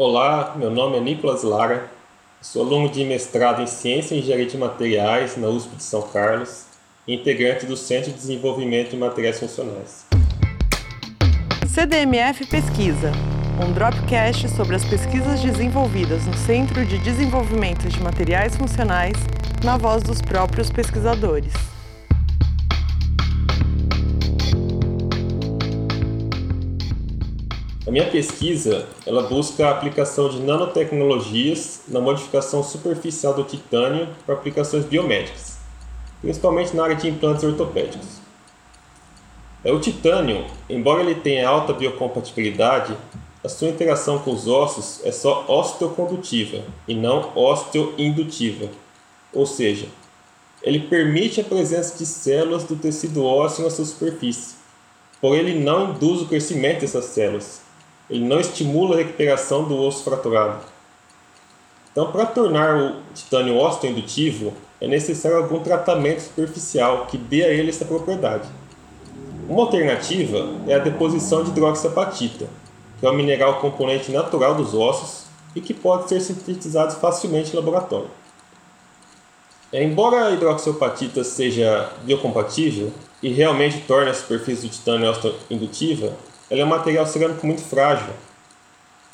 Olá, meu nome é Nicolas Lara, sou aluno de mestrado em Ciência e Engenharia de Materiais na USP de São Carlos e integrante do Centro de Desenvolvimento de Materiais Funcionais. CDMF Pesquisa, um dropcast sobre as pesquisas desenvolvidas no Centro de Desenvolvimento de Materiais Funcionais, na voz dos próprios pesquisadores. A minha pesquisa, ela busca a aplicação de nanotecnologias na modificação superficial do titânio para aplicações biomédicas, principalmente na área de implantes ortopédicos. É, o titânio, embora ele tenha alta biocompatibilidade, a sua interação com os ossos é só osteocondutiva e não osteoindutiva, ou seja, ele permite a presença de células do tecido ósseo na sua superfície, porém ele não induz o crescimento dessas células, ele não estimula a recuperação do osso fraturado. Então, para tornar o titânio osteoindutivo, é necessário algum tratamento superficial que dê a ele essa propriedade. Uma alternativa é a deposição de hidroxiapatita, que é um mineral componente natural dos ossos e que pode ser sintetizado facilmente em laboratório. É, embora a hidroxiapatita seja biocompatível e realmente torne a superfície do titânio osteoindutiva, ela é um material cerâmico muito frágil.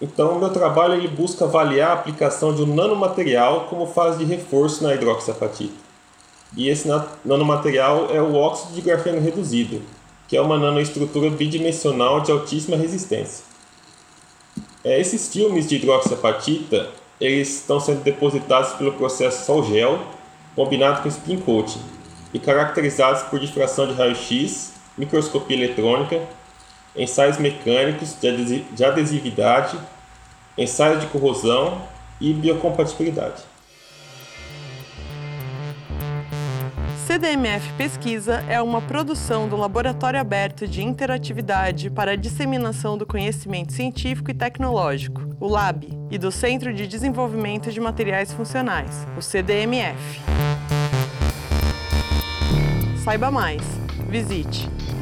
Então, o meu trabalho ele busca avaliar a aplicação de um nanomaterial como fase de reforço na hidroxiapatita. E esse nanomaterial é o óxido de grafeno reduzido, que é uma nanoestrutura bidimensional de altíssima resistência. É, esses filmes de hidroxiapatita eles estão sendo depositados pelo processo sol-gel combinado com spin coating e caracterizados por difração de raio-x, microscopia eletrônica ensaios mecânicos de adesividade, ensaios de corrosão e biocompatibilidade. CDMF Pesquisa é uma produção do Laboratório Aberto de Interatividade para a Disseminação do Conhecimento Científico e Tecnológico, o LAB, e do Centro de Desenvolvimento de Materiais Funcionais, o CDMF. Saiba mais. Visite